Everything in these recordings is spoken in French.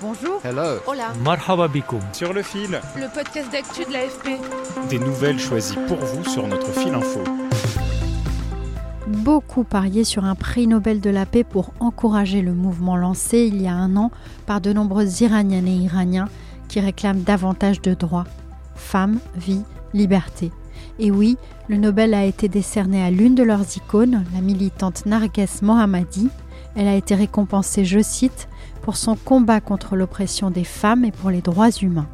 Bonjour. Hello. Hola. Marhaba bikoum. Sur le fil, Le podcast d'actu de l'AFP. des nouvelles choisies pour vous sur notre fil info. Beaucoup pariaient sur un prix Nobel de la paix pour encourager le mouvement lancé il y a un an par de nombreuses Iraniennes et Iraniens qui réclament davantage de droits. Femmes, vie, liberté. Et oui, le Nobel a été décerné à l'une de leurs icônes, la militante Narges Mohammadi. Elle a été récompensée, je cite, pour son combat contre l'oppression des femmes et pour les droits humains.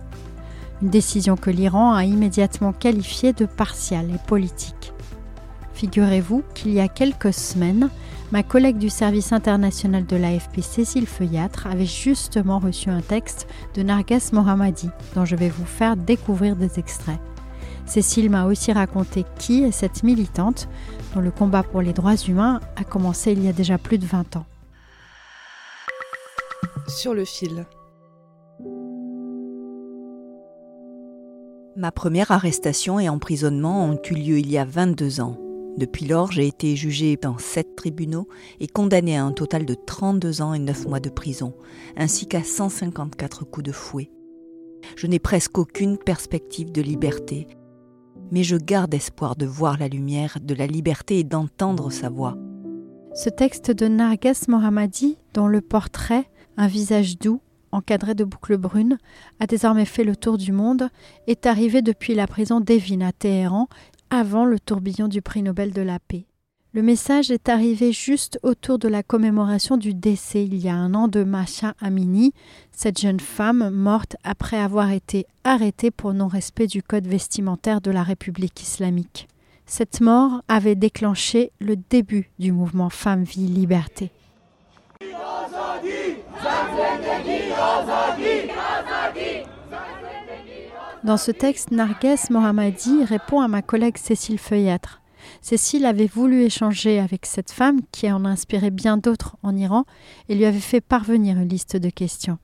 Une décision que l'Iran a immédiatement qualifiée de partiale et politique. Figurez-vous qu'il y a quelques semaines, ma collègue du service international de l'AFP, Cécile Feuillâtre, avait justement reçu un texte de Narges Mohammadi, dont je vais vous faire découvrir des extraits. Cécile m'a aussi raconté qui est cette militante dont le combat pour les droits humains a commencé il y a déjà plus de 20 ans. Sur le fil. Ma première arrestation et emprisonnement ont eu lieu il y a 22 ans. Depuis lors, j'ai été jugée dans sept tribunaux et condamnée à un total de 32 ans et 9 mois de prison, ainsi qu'à 154 coups de fouet. Je n'ai presque aucune perspective de liberté, mais je garde espoir de voir la lumière de la liberté et d'entendre sa voix. Ce texte de Narges Mohammadi, dont le portrait, un visage doux, encadré de boucles brunes, a désormais fait le tour du monde, est arrivé depuis la prison d'Evin à Téhéran, avant le tourbillon du prix Nobel de la paix. Le message est arrivé juste autour de la commémoration du décès il y a un an de Masha Amini, cette jeune femme morte après avoir été arrêtée pour non-respect du code vestimentaire de la République islamique. Cette mort avait déclenché le début du mouvement Femmes, Vie, Liberté. Dans ce texte, Narges Mohammadi répond à ma collègue Cécile Feuillâtre. Cécile avait voulu échanger avec cette femme qui en a inspiré bien d'autres en Iran et lui avait fait parvenir une liste de questions.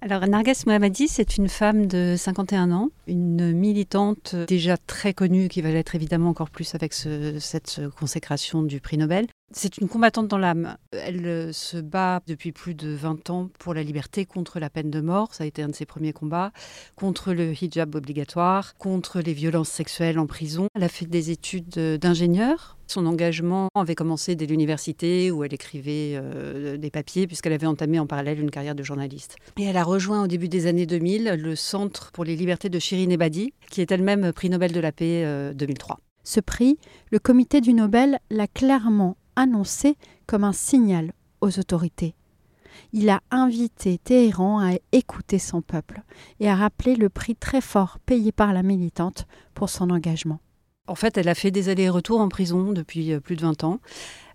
Alors, Narges Mohammadi, c'est une femme de 51 ans, une militante déjà très connue, qui va l'être évidemment encore plus avec ce- cette consécration du prix Nobel. C'est une combattante dans l'âme. Elle euh, se bat depuis plus de 20 ans pour la liberté, contre la peine de mort, ça a été un de ses premiers combats, contre le hijab obligatoire, contre les violences sexuelles en prison. Elle a fait des études euh, d'ingénieur. Son engagement avait commencé dès l'université où elle écrivait euh, des papiers puisqu'elle avait entamé en parallèle une carrière de journaliste. Et elle a rejoint au début des années 2000 le Centre pour les libertés de Shirin Ebadi, qui est elle-même prix Nobel de la paix euh, 2003. Ce prix, le comité du Nobel l'a clairement annoncé comme un signal aux autorités. Il a invité Téhéran à écouter son peuple et à rappeler le prix très fort payé par la militante pour son engagement. En fait, elle a fait des allers-retours en prison depuis euh, plus de 20 ans.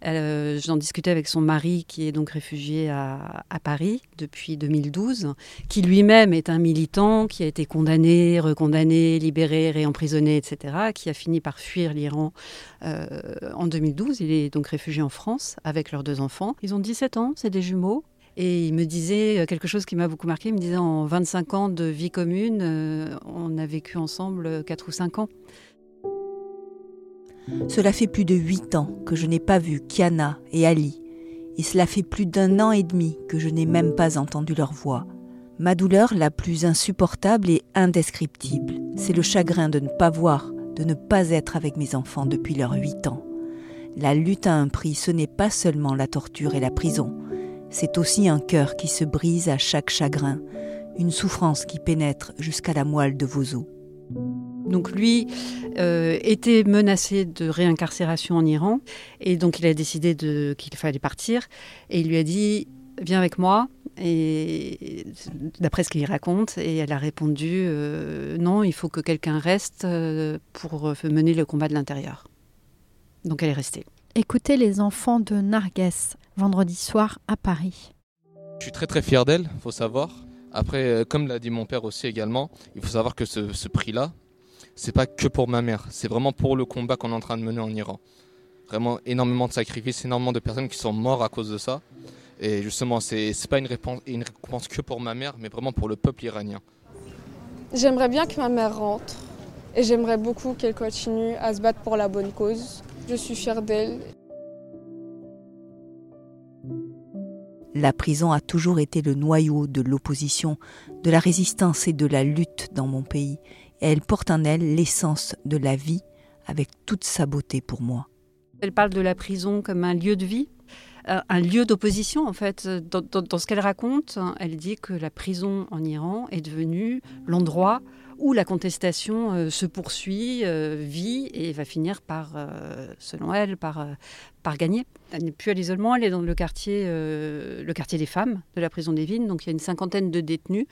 Euh, J'en discutais avec son mari, qui est donc réfugié à, Paris depuis 2012, qui lui-même est un militant, qui a été condamné, recondamné, libéré, réemprisonné, etc., qui a fini par fuir l'Iran euh, en 2012. Il est donc réfugié en France avec leurs deux enfants. Ils ont 17 ans, c'est des jumeaux. Et il me disait quelque chose qui m'a beaucoup marqué. Il me disait en 25 ans de vie commune, euh, on a vécu ensemble 4 ou 5 ans. Cela fait plus de huit ans que je n'ai pas vu Kiana et Ali, et cela fait plus d'un an et demi que je n'ai même pas entendu leur voix. Ma douleur la plus insupportable et indescriptible, c'est le chagrin de ne pas voir, de ne pas être avec mes enfants depuis leurs huit ans. La lutte a un prix, ce n'est pas seulement la torture et la prison, c'est aussi un cœur qui se brise à chaque chagrin, une souffrance qui pénètre jusqu'à la moelle de vos os. Donc lui euh, était menacé de réincarcération en Iran et donc il a décidé de- qu'il fallait partir et il lui a dit viens avec moi et d'après ce qu'il raconte et elle a répondu euh, non il faut que quelqu'un reste euh, pour mener le combat de l'intérieur. Donc elle est restée. Écoutez les enfants de Narges, vendredi soir à Paris. Je suis très très fier d'elle, faut savoir. Après, comme l'a dit mon père aussi également, il faut savoir que ce, ce prix-là, c'est pas que pour ma mère, c'est vraiment pour le combat qu'on est en train de mener en Iran. Vraiment énormément de sacrifices, énormément de personnes qui sont mortes à cause de ça. Et justement, c'est n'est pas une réponse, une récompense que pour ma mère, mais vraiment pour le peuple iranien. J'aimerais bien que ma mère rentre et j'aimerais beaucoup qu'elle continue à se battre pour la bonne cause. Je suis fière d'elle. La prison a toujours été le noyau de l'opposition, de la résistance et de la lutte dans mon pays, et elle porte en elle l'essence de la vie avec toute sa beauté pour moi. Elle parle de la prison comme un lieu de vie, euh, un lieu d'opposition en fait. Dans, dans ce qu'elle raconte, elle dit que la prison en Iran est devenue l'endroit où la contestation euh, se poursuit, euh, vit et va finir par, euh, selon elle, par, gagner. Elle n'est plus à l'isolement, elle est dans le quartier, le quartier des femmes de la prison des Vignes. Donc il y a une cinquantaine de détenus,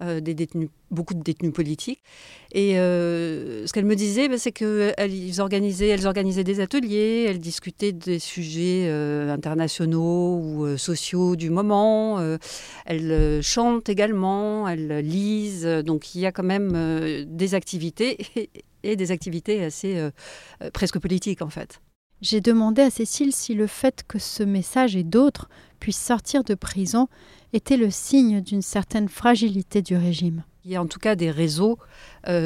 des beaucoup de détenus politiques. Et ce qu'elle me disait, bah, c'est qu'elles organisaient, elles organisaient des ateliers, elles discutaient des sujets internationaux ou sociaux du moment. elles chantent également, elles lisent. Donc il y a quand même euh, des activités et, des activités assez euh, euh, presque politiques en fait. J'ai demandé à Cécile si le fait que ce message et d'autres puissent sortir de prison était le signe d'une certaine fragilité du régime. Il y a en tout cas des réseaux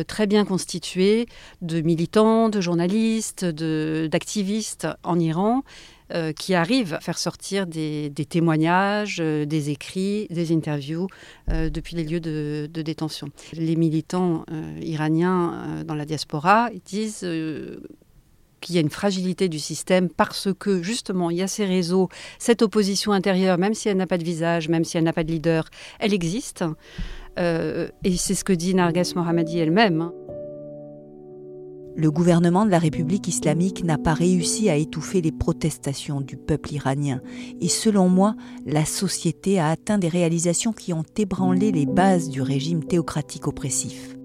très bien constitués de militants, de journalistes, d'activistes en Iran euh, qui arrivent à faire sortir des, témoignages, euh, des écrits, des interviews euh, depuis les lieux de, détention. Les militants iraniens dans la diaspora disent qu'il y a une fragilité du système parce que justement il y a ces réseaux, cette opposition intérieure, même si elle n'a pas de visage, même si elle n'a pas de leader, elle existe. Et c'est ce que dit Narges Mohammadi elle-même. Hein. Le gouvernement de la République islamique n'a pas réussi à étouffer les protestations du peuple iranien et selon moi, la société a atteint des réalisations qui ont ébranlé les bases du régime théocratique oppressif.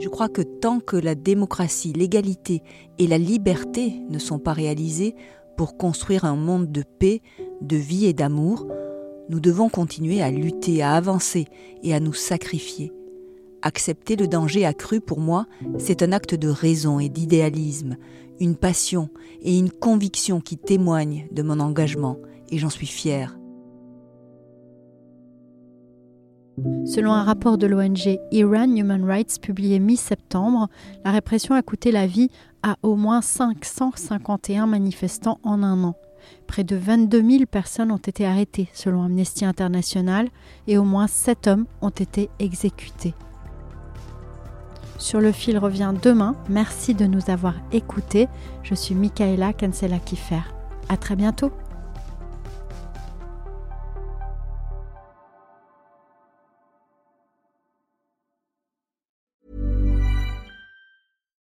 Je crois que tant que la démocratie, l'égalité et la liberté ne sont pas réalisées pour construire un monde de paix, de vie et d'amour, nous devons continuer à lutter, à avancer et à nous sacrifier. Accepter le danger accru pour moi, c'est un acte de raison et d'idéalisme, une passion et une conviction qui témoignent de mon engagement, et j'en suis fière. Selon un rapport de l'ONG Iran Human Rights publié mi-septembre, la répression a coûté la vie à au moins 551 manifestants en un an. Près de 22 000 personnes ont été arrêtées selon Amnesty International et au moins 7 hommes ont été exécutés. Sur le fil revient demain. Merci de nous avoir écoutés. Je suis Michaela Kiffer. À très bientôt.